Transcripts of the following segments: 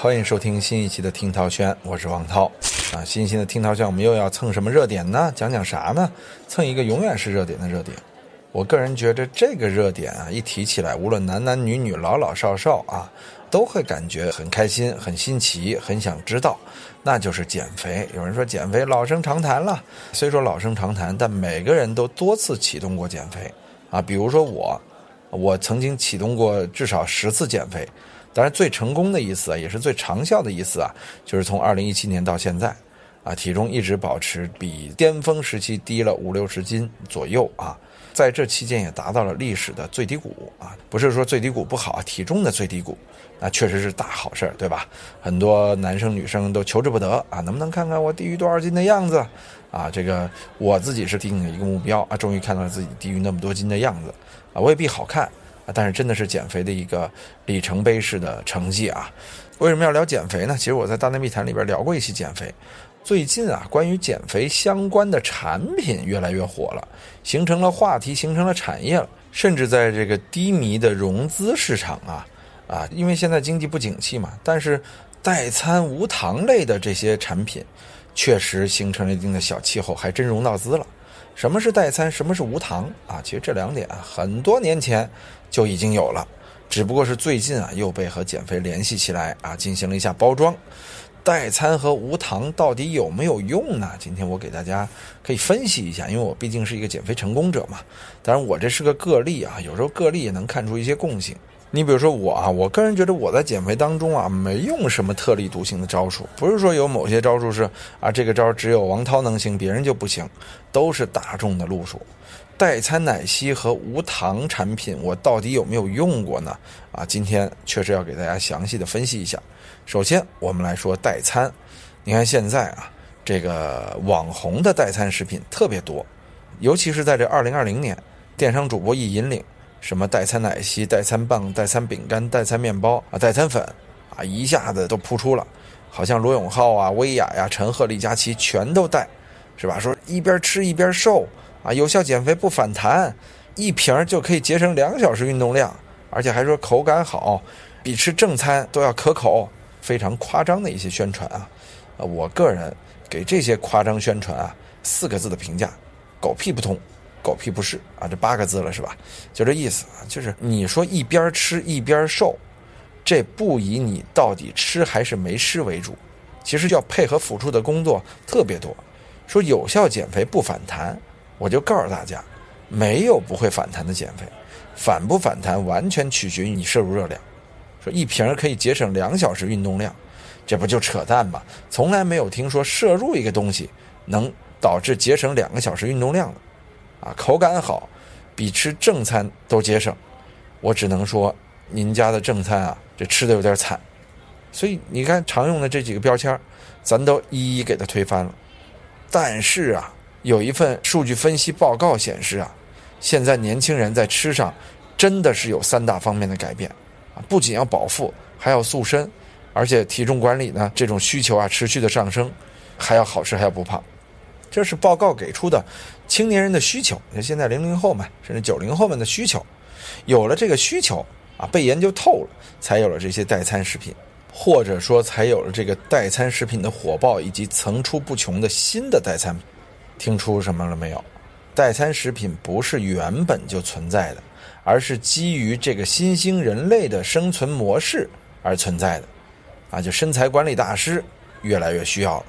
欢迎收听新一期的听涛轩，我是王涛啊。新一期的听涛轩，我们又要蹭什么热点呢？讲讲啥呢？蹭一个永远是热点的热点。我个人觉得这个热点啊，一提起来，无论男男女女、老老少少啊，都会感觉很开心、很新奇、很想知道，那就是减肥。有人说减肥老生常谈了，虽说老生常谈，但每个人都多次启动过减肥啊。比如说我，我曾经启动过至少十次减肥。当然，最成功的一次啊，也是最长效的一次啊，就是从二零一七年到现在，啊，体重一直保持比巅峰时期低了五六十斤左右啊，在这期间也达到了历史的最低谷啊，不是说最低谷不好啊，体重的最低谷，那确实是大好事儿，对吧？很多男生女生都求之不得啊，能不能看看我低于多少斤的样子？啊，这个我自己是定了一个目标啊，终于看到了自己低于那么多斤的样子啊，未必好看。但是真的是减肥的一个里程碑式的成绩啊！为什么要聊减肥呢？其实我在大内密谈里边聊过一期减肥。最近啊，关于减肥相关的产品越来越火了，形成了话题，形成了产业了。甚至在这个低迷的融资市场啊啊，因为现在经济不景气嘛，但是代餐无糖类的这些产品，确实形成了一定的小气候，还真融到资了。什么是代餐？什么是无糖啊？其实这两点啊，很多年前就已经有了，只不过是最近啊又被和减肥联系起来啊，进行了一下包装。代餐和无糖到底有没有用呢？今天我给大家可以分析一下，因为我毕竟是一个减肥成功者嘛。当然我这是个个例啊，有时候个例也能看出一些共性。你比如说我啊，我个人觉得我在减肥当中啊，没用什么特立独行的招数，不是说有某些招数是啊，这个招只有王涛能行，别人就不行，都是大众的路数。代餐奶昔和无糖产品，我到底有没有用过呢？啊，今天确实要给大家详细的分析一下。首先，我们来说代餐，你看现在啊，这个网红的代餐食品特别多，尤其是在这二零二零年，电商主播一引领。什么代餐奶昔、代餐棒、代餐饼干、代餐面包啊、代餐粉啊，一下子都扑出了，好像罗永浩啊、薇娅呀、陈赫、李佳琦全都带，是吧？说一边吃一边瘦啊，有效减肥不反弹，一瓶就可以节省两小时运动量，而且还说口感好，比吃正餐都要可口，非常夸张的一些宣传啊！啊，我个人给这些夸张宣传啊四个字的评价：狗屁不通。狗屁不是啊！这八个字了是吧？就这意思啊！就是你说一边吃一边瘦，这不以你到底吃还是没吃为主，其实要配合辅助的工作特别多。说有效减肥不反弹，我就告诉大家，没有不会反弹的减肥，反不反弹完全取决于你摄入热量。说一瓶可以节省两小时运动量，这不就扯淡吗？从来没有听说摄入一个东西能导致节省两个小时运动量的。啊，口感好，比吃正餐都节省。我只能说，您家的正餐啊，这吃的有点惨。所以你看，常用的这几个标签咱都一一给它推翻了。但是啊，有一份数据分析报告显示啊，现在年轻人在吃上真的是有三大方面的改变啊，不仅要饱腹，还要塑身，而且体重管理呢，这种需求啊持续的上升，还要好吃，还要不胖。这是报告给出的青年人的需求。你看现在零零后们甚至九零后们的需求，有了这个需求啊，被研究透了，才有了这些代餐食品，或者说才有了这个代餐食品的火爆以及层出不穷的新的代餐。听出什么了没有？代餐食品不是原本就存在的，而是基于这个新兴人类的生存模式而存在的。啊，就身材管理大师越来越需要了。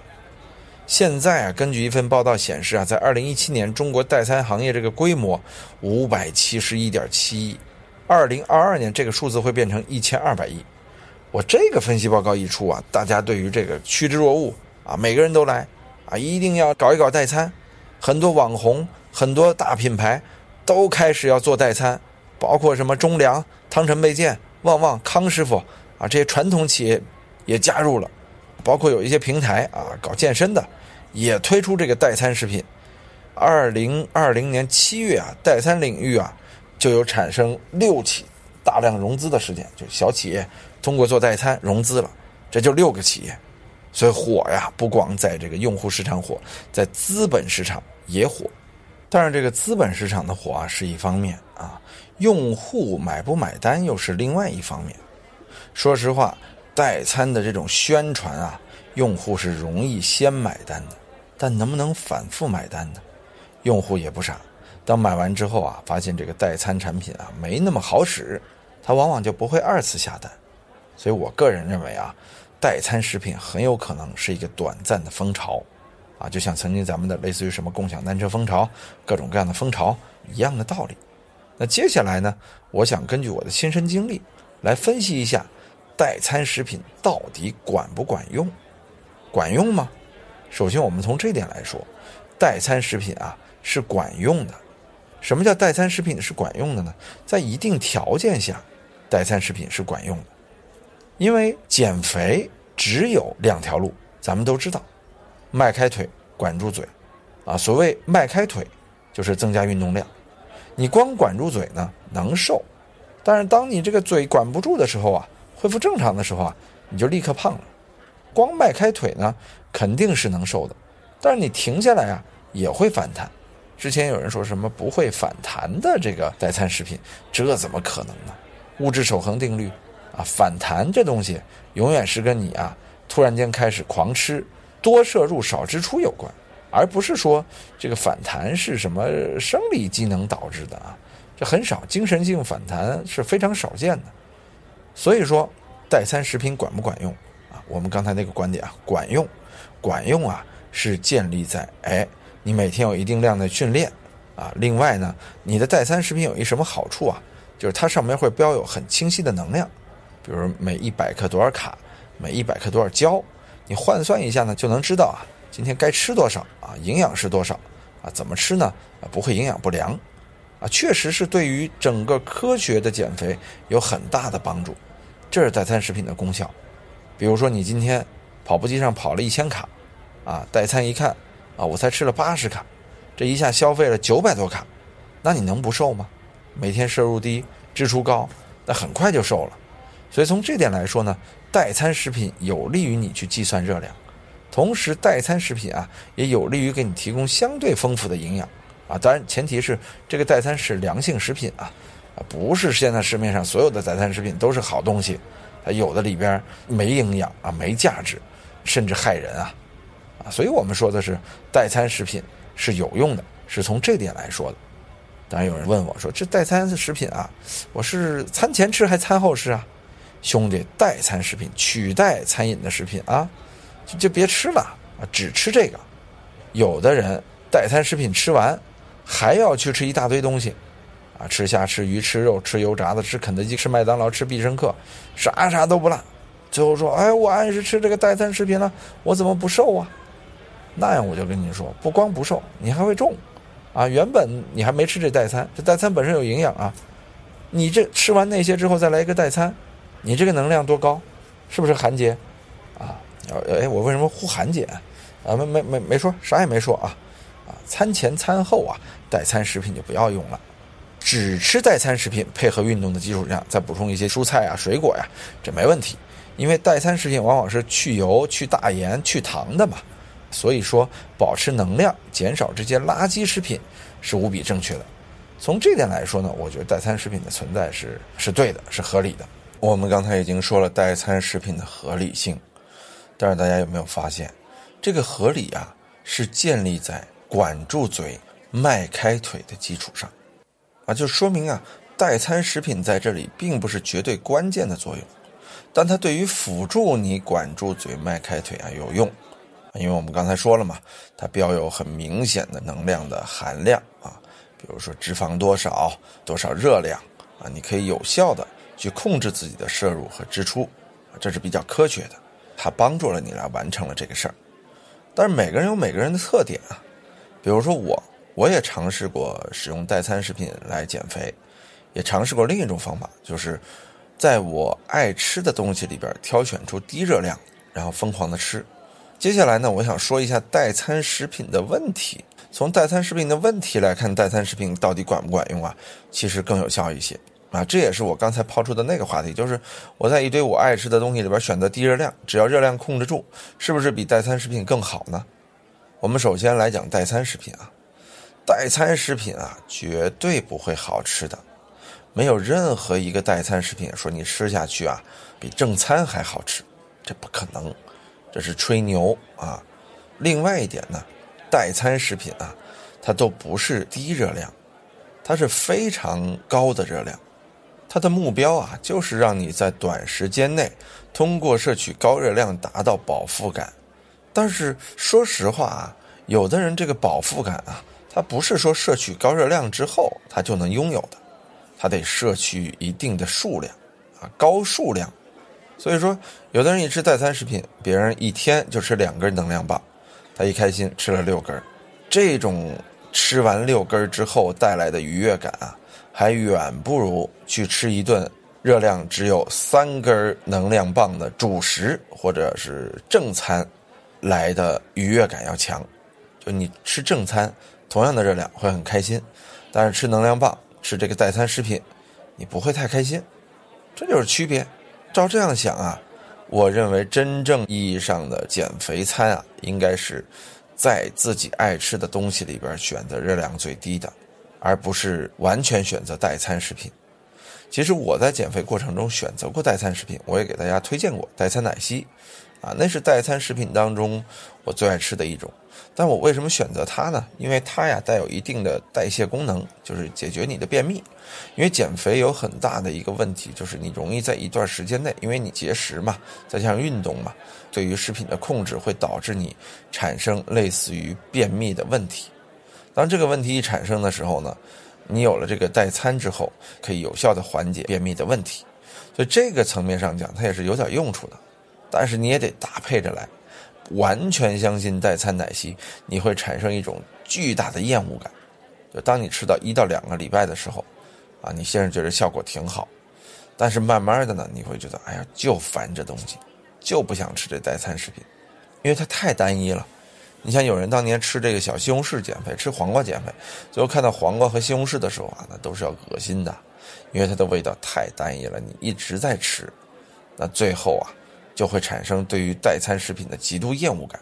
现在啊，根据一份报道显示啊，在二零一七年，中国代餐行业这个规模五百七十一点七亿，二零二二年这个数字会变成一千二百亿。我这个分析报告一出啊，大家对于这个趋之若鹜啊，每个人都来啊，一定要搞一搞代餐。很多网红、很多大品牌都开始要做代餐，包括什么中粮、汤臣倍健、旺旺、康师傅啊，这些传统企业也加入了，包括有一些平台啊，搞健身的。也推出这个代餐食品。二零二零年七月啊，代餐领域啊就有产生六起大量融资的事件，就小企业通过做代餐融资了，这就六个企业。所以火呀，不光在这个用户市场火，在资本市场也火。但是这个资本市场的火啊是一方面啊，用户买不买单又是另外一方面。说实话。代餐的这种宣传啊，用户是容易先买单的，但能不能反复买单呢？用户也不傻，当买完之后啊，发现这个代餐产品啊没那么好使，他往往就不会二次下单。所以我个人认为啊，代餐食品很有可能是一个短暂的风潮，啊，就像曾经咱们的类似于什么共享单车风潮、各种各样的风潮一样的道理。那接下来呢，我想根据我的亲身经历来分析一下。代餐食品到底管不管用？管用吗？首先，我们从这点来说，代餐食品啊是管用的。什么叫代餐食品是管用的呢？在一定条件下，代餐食品是管用的。因为减肥只有两条路，咱们都知道，迈开腿，管住嘴。啊，所谓迈开腿，就是增加运动量。你光管住嘴呢，能瘦，但是当你这个嘴管不住的时候啊。恢复正常的时候啊，你就立刻胖了。光迈开腿呢，肯定是能瘦的，但是你停下来啊，也会反弹。之前有人说什么不会反弹的这个代餐食品，这怎么可能呢？物质守恒定律啊，反弹这东西永远是跟你啊突然间开始狂吃、多摄入少支出有关，而不是说这个反弹是什么生理机能导致的啊，这很少，精神性反弹是非常少见的。所以说，代餐食品管不管用？我们刚才那个观点啊，管用，管用啊，是建立在哎，你每天有一定量的训练啊。另外呢，你的代餐食品有一什么好处啊？就是它上面会标有很清晰的能量，比如每一百克多少卡，每一百克多少焦，你换算一下呢，就能知道啊，今天该吃多少啊，营养是多少啊？怎么吃呢？啊，不会营养不良啊，确实是对于整个科学的减肥有很大的帮助。这是代餐食品的功效，比如说你今天跑步机上跑了一千卡，啊，代餐一看，啊，我才吃了八十卡，这一下消费了九百多卡，那你能不瘦吗？每天摄入低，支出高，那很快就瘦了。所以从这点来说呢，代餐食品有利于你去计算热量，同时代餐食品啊也有利于给你提供相对丰富的营养，啊，当然前提是这个代餐是良性食品啊。不是现在市面上所有的代餐食品都是好东西，它有的里边没营养啊，没价值，甚至害人啊，啊，所以我们说的是代餐食品是有用的，是从这点来说的。当然有人问我说，这代餐食品啊，我是餐前吃还餐后吃啊？兄弟，代餐食品取代餐饮的食品啊，就就别吃了啊，只吃这个。有的人代餐食品吃完，还要去吃一大堆东西。啊，吃虾、吃鱼、吃肉、吃油炸的，吃肯德基、吃麦当劳、吃必胜客，啥啥都不落。最后说：“哎，我按时吃这个代餐食品了，我怎么不瘦啊？”那样我就跟你说，不光不瘦，你还会重。啊，原本你还没吃这代餐，这代餐本身有营养啊。你这吃完那些之后再来一个代餐，你这个能量多高？是不是韩姐？啊，哎，我为什么呼韩姐？啊，没没没没说啥也没说啊。啊，餐前餐后啊，代餐食品就不要用了。只吃代餐食品，配合运动的基础上，再补充一些蔬菜啊、水果呀，这没问题。因为代餐食品往往是去油、去大盐、去糖的嘛，所以说保持能量、减少这些垃圾食品是无比正确的。从这点来说呢，我觉得代餐食品的存在是是对的，是合理的。我们刚才已经说了代餐食品的合理性，但是大家有没有发现，这个合理啊，是建立在管住嘴、迈开腿的基础上。啊，就说明啊，代餐食品在这里并不是绝对关键的作用，但它对于辅助你管住嘴、迈开腿啊有用，因为我们刚才说了嘛，它标有很明显的能量的含量啊，比如说脂肪多少、多少热量啊，你可以有效的去控制自己的摄入和支出，这是比较科学的，它帮助了你来完成了这个事儿。但是每个人有每个人的特点啊，比如说我。我也尝试过使用代餐食品来减肥，也尝试过另一种方法，就是在我爱吃的东西里边挑选出低热量，然后疯狂的吃。接下来呢，我想说一下代餐食品的问题。从代餐食品的问题来看，代餐食品到底管不管用啊？其实更有效一些啊。这也是我刚才抛出的那个话题，就是我在一堆我爱吃的东西里边选择低热量，只要热量控制住，是不是比代餐食品更好呢？我们首先来讲代餐食品啊。代餐食品啊，绝对不会好吃的，没有任何一个代餐食品说你吃下去啊比正餐还好吃，这不可能，这是吹牛啊。另外一点呢，代餐食品啊，它都不是低热量，它是非常高的热量。它的目标啊，就是让你在短时间内通过摄取高热量达到饱腹感。但是说实话啊，有的人这个饱腹感啊，它不是说摄取高热量之后它就能拥有的，它得摄取一定的数量啊，高数量。所以说，有的人一吃代餐食品，别人一天就吃两根能量棒，他一开心吃了六根，这种吃完六根之后带来的愉悦感啊。还远不如去吃一顿热量只有三根能量棒的主食或者是正餐来的愉悦感要强。就你吃正餐，同样的热量会很开心，但是吃能量棒、吃这个代餐食品，你不会太开心。这就是区别。照这样想啊，我认为真正意义上的减肥餐啊，应该是在自己爱吃的东西里边选择热量最低的。而不是完全选择代餐食品。其实我在减肥过程中选择过代餐食品，我也给大家推荐过代餐奶昔，啊，那是代餐食品当中我最爱吃的一种。但我为什么选择它呢？因为它呀带有一定的代谢功能，就是解决你的便秘。因为减肥有很大的一个问题，就是你容易在一段时间内，因为你节食嘛，再加上运动嘛，对于食品的控制会导致你产生类似于便秘的问题。当这个问题一产生的时候呢，你有了这个代餐之后，可以有效的缓解便秘的问题，所以这个层面上讲，它也是有点用处的。但是你也得搭配着来，完全相信代餐奶昔，你会产生一种巨大的厌恶感。就当你吃到一到两个礼拜的时候，啊，你先是觉得效果挺好，但是慢慢的呢，你会觉得，哎呀，就烦这东西，就不想吃这代餐食品，因为它太单一了。你像有人当年吃这个小西红柿减肥，吃黄瓜减肥，最后看到黄瓜和西红柿的时候啊，那都是要恶心的，因为它的味道太单一了。你一直在吃，那最后啊，就会产生对于代餐食品的极度厌恶感，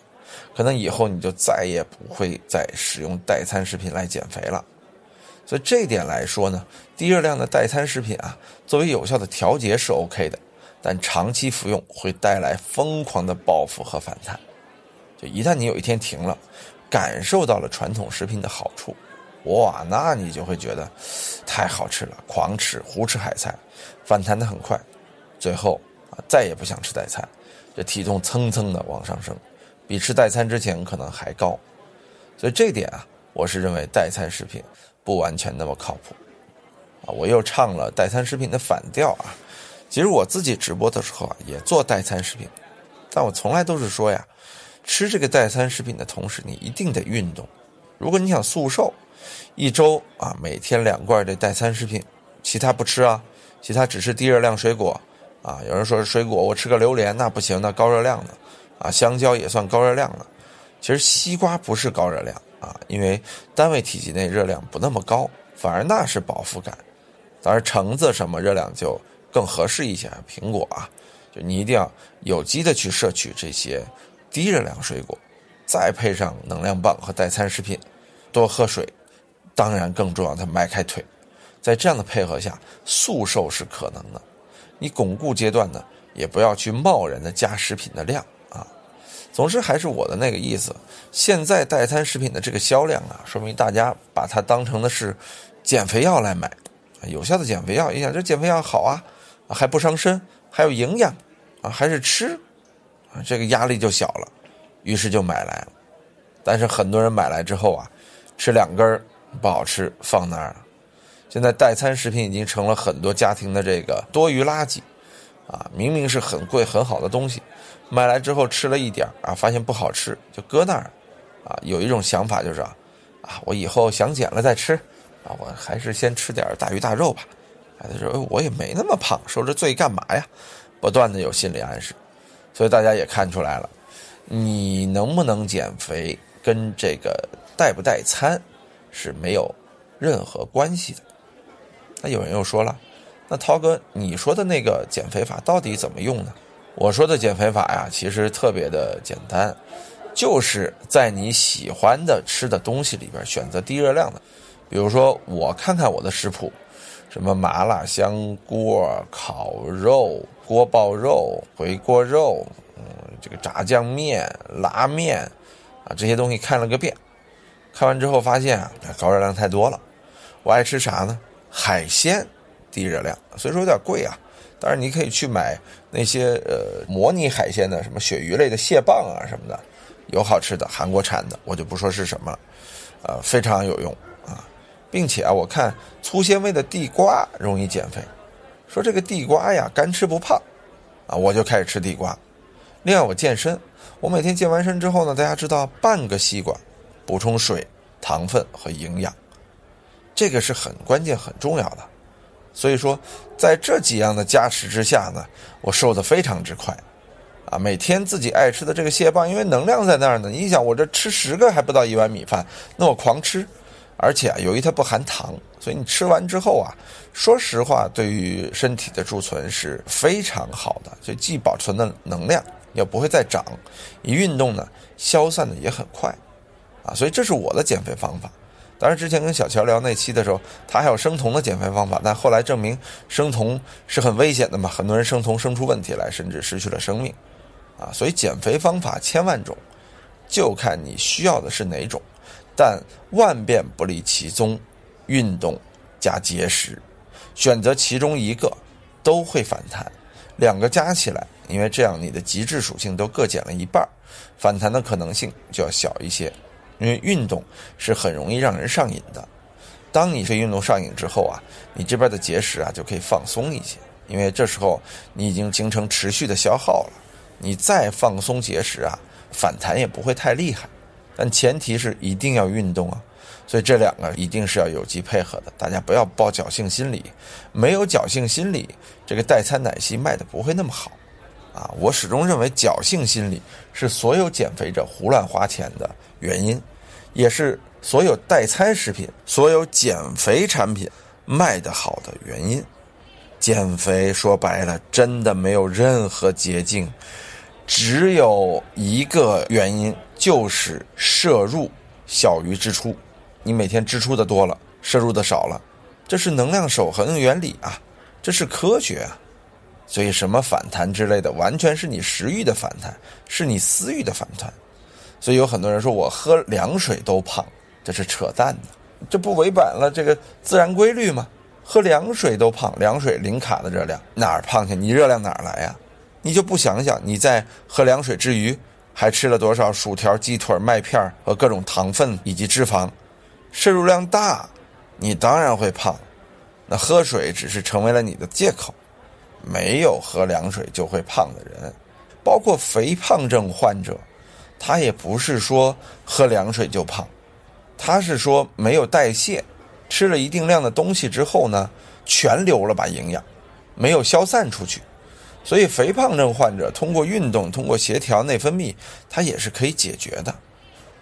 可能以后你就再也不会再使用代餐食品来减肥了。所以这点来说呢，低热量的代餐食品啊，作为有效的调节是 OK 的，但长期服用会带来疯狂的报复和反弹。就一旦你有一天停了，感受到了传统食品的好处，哇，那你就会觉得太好吃了，狂吃胡吃海塞，反弹的很快，最后再也不想吃代餐，这体重蹭蹭的往上升，比吃代餐之前可能还高，所以这点啊，我是认为代餐食品不完全那么靠谱，啊，我又唱了代餐食品的反调啊，其实我自己直播的时候啊也做代餐食品，但我从来都是说呀。吃这个代餐食品的同时，你一定得运动。如果你想速瘦，一周啊每天两罐这代餐食品，其他不吃啊，其他只吃低热量水果啊。有人说水果我吃个榴莲那不行，那高热量的啊，香蕉也算高热量的。其实西瓜不是高热量啊，因为单位体积内热量不那么高，反而那是饱腹感。当然橙子什么热量就更合适一些，苹果啊，就你一定要有机的去摄取这些。低热量水果，再配上能量棒和代餐食品，多喝水，当然更重要的迈开腿，在这样的配合下，速瘦是可能的。你巩固阶段呢，也不要去贸然的加食品的量啊。总之还是我的那个意思，现在代餐食品的这个销量啊，说明大家把它当成的是减肥药来买，有效的减肥药。一想这减肥药好啊，还不伤身，还有营养啊，还是吃。这个压力就小了，于是就买来了。但是很多人买来之后啊，吃两根不好吃，放那儿了。现在代餐食品已经成了很多家庭的这个多余垃圾，啊，明明是很贵很好的东西，买来之后吃了一点啊，发现不好吃就搁那儿，啊，有一种想法就是啊，啊，我以后想减了再吃，啊，我还是先吃点大鱼大肉吧。孩子说，我也没那么胖，受这罪干嘛呀？不断的有心理暗示。所以大家也看出来了，你能不能减肥跟这个代不代餐是没有任何关系的。那有人又说了，那涛哥你说的那个减肥法到底怎么用呢？我说的减肥法呀，其实特别的简单，就是在你喜欢的吃的东西里边选择低热量的。比如说，我看看我的食谱，什么麻辣香锅、烤肉、锅包肉、回锅肉，嗯，这个炸酱面、拉面，啊，这些东西看了个遍。看完之后发现啊，高热量太多了。我爱吃啥呢？海鲜，低热量，所以说有点贵啊。但是你可以去买那些呃模拟海鲜的，什么鳕鱼类的蟹棒啊什么的，有好吃的，韩国产的，我就不说是什么了，呃，非常有用啊，并且啊，我看粗纤维的地瓜容易减肥，说这个地瓜呀干吃不胖，啊，我就开始吃地瓜。另外我健身，我每天健完身之后呢，大家知道半个西瓜。补充水、糖分和营养，这个是很关键、很重要的。所以说，在这几样的加持之下呢，我瘦的非常之快。啊，每天自己爱吃的这个蟹棒，因为能量在那儿呢。你想，我这吃十个还不到一碗米饭，那我狂吃，而且啊，由于它不含糖，所以你吃完之后啊，说实话，对于身体的贮存是非常好的，就既保存了能量，也不会再长。一运动呢，消散的也很快。啊，所以这是我的减肥方法。当然，之前跟小乔聊那期的时候，他还有生酮的减肥方法，但后来证明生酮是很危险的嘛，很多人生酮生出问题来，甚至失去了生命。啊，所以减肥方法千万种，就看你需要的是哪种。但万变不离其宗，运动加节食，选择其中一个都会反弹，两个加起来，因为这样你的极致属性都各减了一半，反弹的可能性就要小一些。因为运动是很容易让人上瘾的，当你对运动上瘾之后啊，你这边的节食啊就可以放松一些，因为这时候你已经形成持续的消耗了，你再放松节食啊，反弹也不会太厉害，但前提是一定要运动啊，所以这两个一定是要有机配合的，大家不要抱侥幸心理，没有侥幸心理，这个代餐奶昔卖的不会那么好，啊，我始终认为侥幸心理是所有减肥者胡乱花钱的。原因，也是所有代餐食品、所有减肥产品卖得好的原因。减肥说白了，真的没有任何捷径，只有一个原因，就是摄入小于支出。你每天支出的多了，摄入的少了，这是能量守恒原理啊，这是科学啊。所以，什么反弹之类的，完全是你食欲的反弹，是你私欲的反弹。所以有很多人说我喝凉水都胖，这是扯淡的，这不违反了这个自然规律吗？喝凉水都胖，凉水零卡的热量哪儿胖去？你热量哪儿来呀？你就不想想你在喝凉水之余还吃了多少薯条、鸡腿、麦片和各种糖分以及脂肪，摄入量大，你当然会胖。那喝水只是成为了你的借口，没有喝凉水就会胖的人，包括肥胖症患者。他也不是说喝凉水就胖，他是说没有代谢，吃了一定量的东西之后呢，全流了把营养，没有消散出去，所以肥胖症患者通过运动，通过协调内分泌，它也是可以解决的，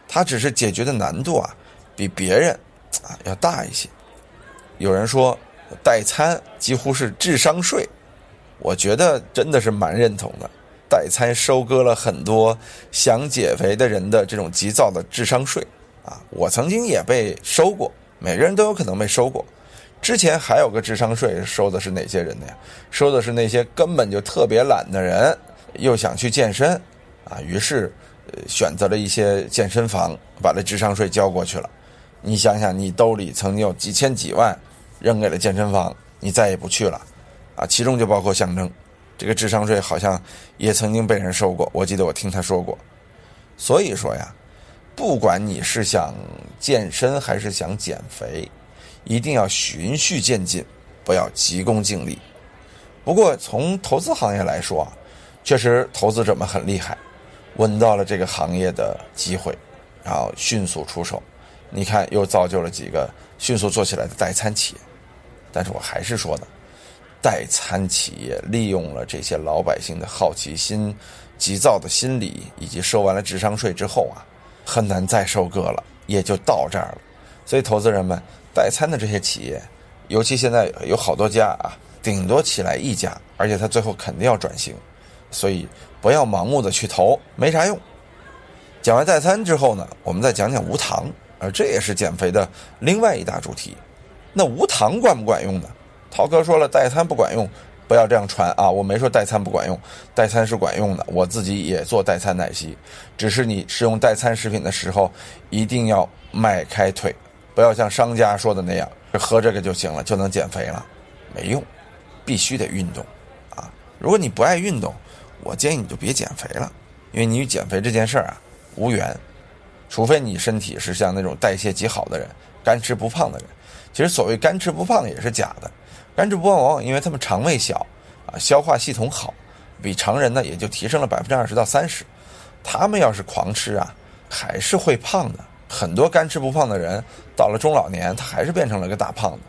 它只是解决的难度啊，比别人啊要大一些。有人说代餐几乎是智商税，我觉得真的是蛮认同的。代餐收割了很多想减肥的人的这种急躁的智商税啊！我曾经也被收过，每个人都有可能被收过。之前还有个智商税，收的是哪些人的呀？收的是那些根本就特别懒的人，又想去健身啊，于是选择了一些健身房，把这智商税交过去了。你想想，你兜里曾经有几千几万扔给了健身房，你再也不去了啊！其中就包括象征。这个智商税好像也曾经被人收过，我记得我听他说过。所以说呀，不管你是想健身还是想减肥，一定要循序渐进，不要急功近利。不过从投资行业来说啊，确实投资者们很厉害，闻到了这个行业的机会，然后迅速出手。你看，又造就了几个迅速做起来的代餐企业。但是我还是说的。代餐企业利用了这些老百姓的好奇心、急躁的心理，以及收完了智商税之后啊，很难再收割了，也就到这儿了。所以，投资人们，代餐的这些企业，尤其现在有好多家啊，顶多起来一家，而且他最后肯定要转型，所以不要盲目的去投，没啥用。讲完代餐之后呢，我们再讲讲无糖，而这也是减肥的另外一大主题。那无糖管不管用呢？涛哥说了，代餐不管用，不要这样传啊！我没说代餐不管用，代餐是管用的，我自己也做代餐奶昔，只是你使用代餐食品的时候，一定要迈开腿，不要像商家说的那样，喝这个就行了，就能减肥了，没用，必须得运动啊！如果你不爱运动，我建议你就别减肥了，因为你与减肥这件事儿啊无缘，除非你身体是像那种代谢极好的人，干吃不胖的人。其实所谓干吃不胖也是假的，干吃不胖往往因为他们肠胃小，啊，消化系统好，比常人呢也就提升了百分之二十到三十。他们要是狂吃啊，还是会胖的。很多干吃不胖的人到了中老年，他还是变成了个大胖子。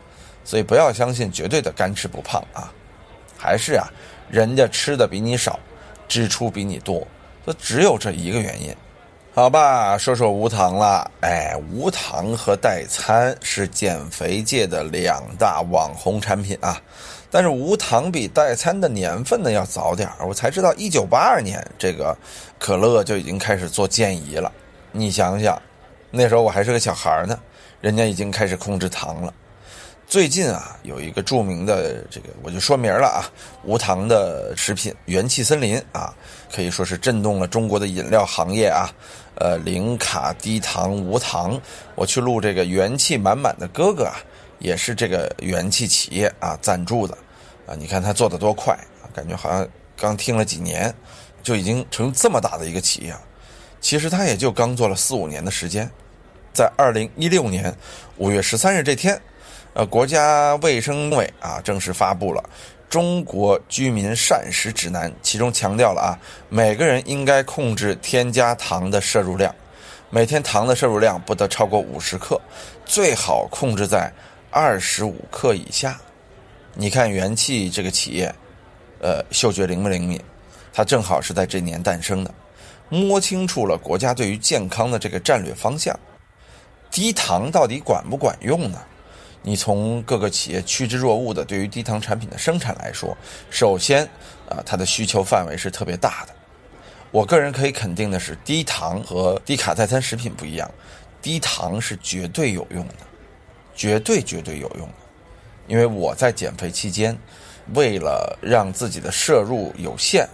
所以不要相信绝对的干吃不胖啊，还是啊，人家吃的比你少，支出比你多，就只有这一个原因。好吧，说说无糖了。哎，无糖和代餐是减肥界的两大网红产品啊。但是无糖比代餐的年份呢要早点，我才知道，一九八二年这个可乐就已经开始做健怡了。你想想，那时候我还是个小孩呢，人家已经开始控制糖了。最近啊，有一个著名的这个，我就说明了啊，无糖的食品元气森林啊，可以说是震动了中国的饮料行业啊。呃，零卡低糖无糖，我去录这个元气满满的哥哥啊，也是这个元气企业啊赞助的啊。你看他做的多快啊，感觉好像刚听了几年，就已经成这么大的一个企业。其实他也就刚做了四五年的时间，在二零一六年五月十三日这天。呃，国家卫生委啊正式发布了《中国居民膳食指南》，其中强调了啊，每个人应该控制添加糖的摄入量，每天糖的摄入量不得超过五十克，最好控制在二十五克以下。你看元气这个企业，呃，嗅觉灵不灵敏？它正好是在这年诞生的，摸清楚了国家对于健康的这个战略方向。低糖到底管不管用呢？你从各个企业趋之若鹜的对于低糖产品的生产来说，首先，啊，它的需求范围是特别大的。我个人可以肯定的是，低糖和低卡代餐食品不一样，低糖是绝对有用的，绝对绝对有用的。因为我在减肥期间，为了让自己的摄入有限，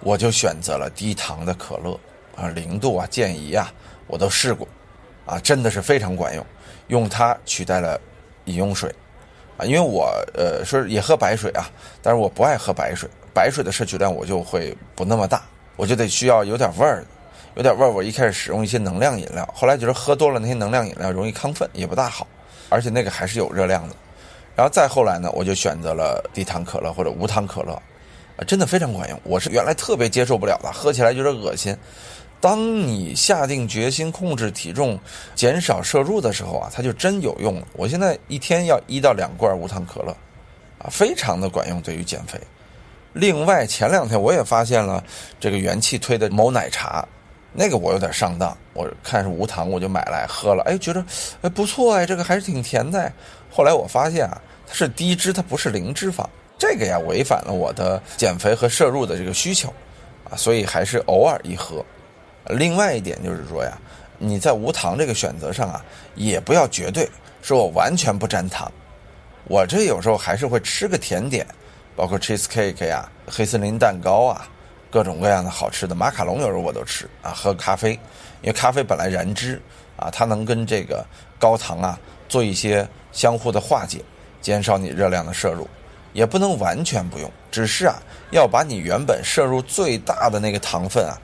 我就选择了低糖的可乐啊，零度啊，健怡啊，我都试过，啊，真的是非常管用，用它取代了。饮用水，啊，因为我呃说也喝白水啊，但是我不爱喝白水，白水的摄取量我就会不那么大，我就得需要有点味儿，有点味儿。我一开始使用一些能量饮料，后来觉得喝多了那些能量饮料容易亢奋，也不大好，而且那个还是有热量的。然后再后来呢，我就选择了低糖可乐或者无糖可乐，啊，真的非常管用。我是原来特别接受不了的，喝起来就是恶心。当你下定决心控制体重、减少摄入的时候啊，它就真有用了。我现在一天要一到两罐无糖可乐，啊，非常的管用，对于减肥。另外，前两天我也发现了这个元气推的某奶茶，那个我有点上当，我看是无糖，我就买来喝了，哎，觉得哎不错哎，这个还是挺甜的。后来我发现啊，它是低脂，它不是零脂肪，这个呀违反了我的减肥和摄入的这个需求，啊，所以还是偶尔一喝。另外一点就是说呀，你在无糖这个选择上啊，也不要绝对说我完全不沾糖。我这有时候还是会吃个甜点，包括 cheese cake 呀、黑森林蛋糕啊，各种各样的好吃的马卡龙，有时候我都吃啊。喝咖啡，因为咖啡本来燃脂啊，它能跟这个高糖啊做一些相互的化解，减少你热量的摄入。也不能完全不用，只是啊，要把你原本摄入最大的那个糖分啊。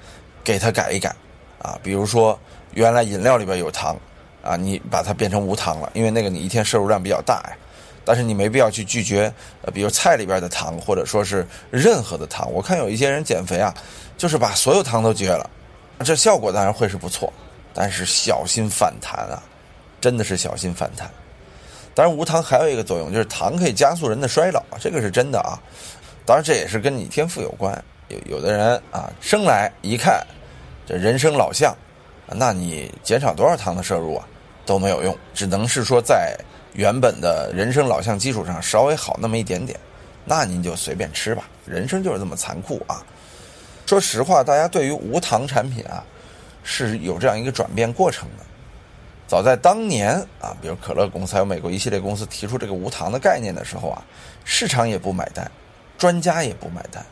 给它改一改，啊，比如说原来饮料里边有糖，啊，你把它变成无糖了，因为那个你一天摄入量比较大呀。但是你没必要去拒绝，呃，比如菜里边的糖，或者说是任何的糖。我看有一些人减肥啊，就是把所有糖都绝了，这效果当然会是不错，但是小心反弹啊，真的是小心反弹。当然无糖还有一个作用，就是糖可以加速人的衰老，这个是真的啊。当然这也是跟你天赋有关。有有的人啊，生来一看，这人生老相，那你减少多少糖的摄入啊，都没有用，只能是说在原本的人生老相基础上稍微好那么一点点，那您就随便吃吧。人生就是这么残酷啊！说实话，大家对于无糖产品啊，是有这样一个转变过程的。早在当年啊，比如可乐公司还有美国一系列公司提出这个无糖的概念的时候啊，市场也不买单，专家也不买单，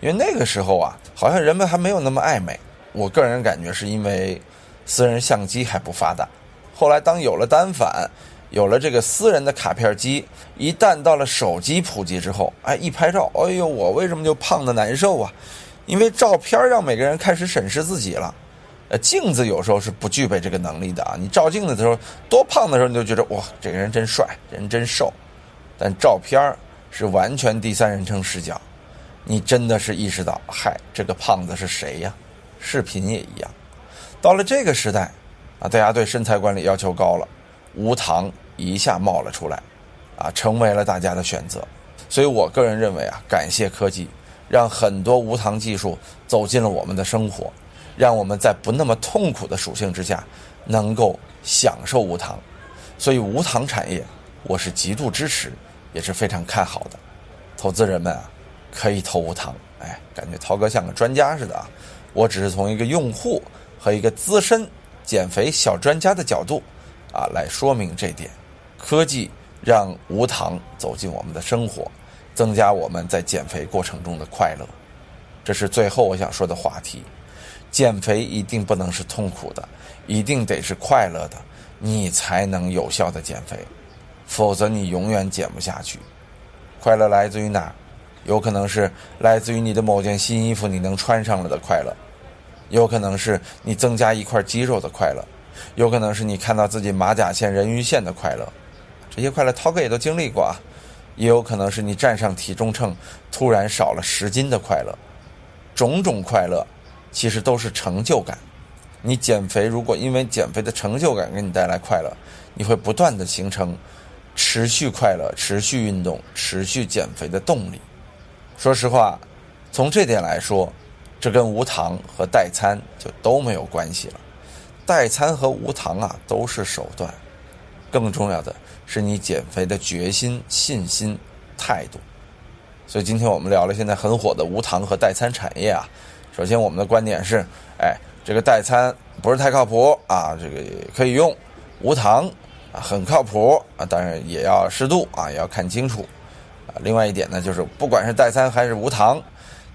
因为那个时候啊，好像人们还没有那么爱美。我个人感觉是因为私人相机还不发达。后来当有了单反，有了这个私人的卡片机，一旦到了手机普及之后，哎，一拍照，哎呦，我为什么就胖的难受啊？因为照片让每个人开始审视自己了。呃，镜子有时候是不具备这个能力的啊！你照镜子的时候，多胖的时候你就觉得哇，这个人真帅，人真瘦。但照片是完全第三人称视角，你真的是意识到，嗨，这个胖子是谁呀？视频也一样。到了这个时代，啊，大家对身材管理要求高了，无糖一下冒了出来，啊，成为了大家的选择。所以我个人认为啊，感谢科技，让很多无糖技术走进了我们的生活。让我们在不那么痛苦的属性之下，能够享受无糖，所以无糖产业我是极度支持，也是非常看好的。投资人们啊，可以投无糖。哎，感觉涛哥像个专家似的啊！我只是从一个用户和一个资深减肥小专家的角度啊来说明这点。科技让无糖走进我们的生活，增加我们在减肥过程中的快乐。这是最后我想说的话题。减肥一定不能是痛苦的，一定得是快乐的，你才能有效的减肥，否则你永远减不下去。快乐来自于哪儿？有可能是来自于你的某件新衣服你能穿上了的快乐，有可能是你增加一块肌肉的快乐，有可能是你看到自己马甲线、人鱼线的快乐。这些快乐涛哥也都经历过啊，也有可能是你站上体重秤突然少了十斤的快乐，种种快乐。其实都是成就感。你减肥，如果因为减肥的成就感给你带来快乐，你会不断的形成持续快乐、持续运动、持续减肥的动力。说实话，从这点来说，这跟无糖和代餐就都没有关系了。代餐和无糖啊都是手段，更重要的是你减肥的决心、信心、态度。所以今天我们聊了现在很火的无糖和代餐产业啊。首先，我们的观点是，哎，这个代餐不是太靠谱啊，这个可以用，无糖啊很靠谱啊，当然也要适度啊，也要看清楚另外一点呢，就是不管是代餐还是无糖，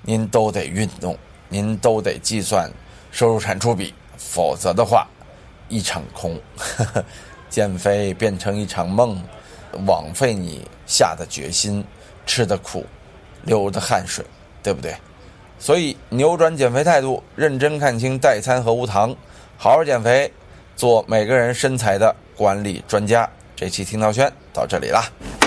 您都得运动，您都得计算收入产出比，否则的话，一场空，减肥变成一场梦，枉费你下的决心、吃的苦、流的汗水，对不对？所以，扭转减肥态度，认真看清代餐和无糖，好好减肥，做每个人身材的管理专家。这期听涛轩到这里了。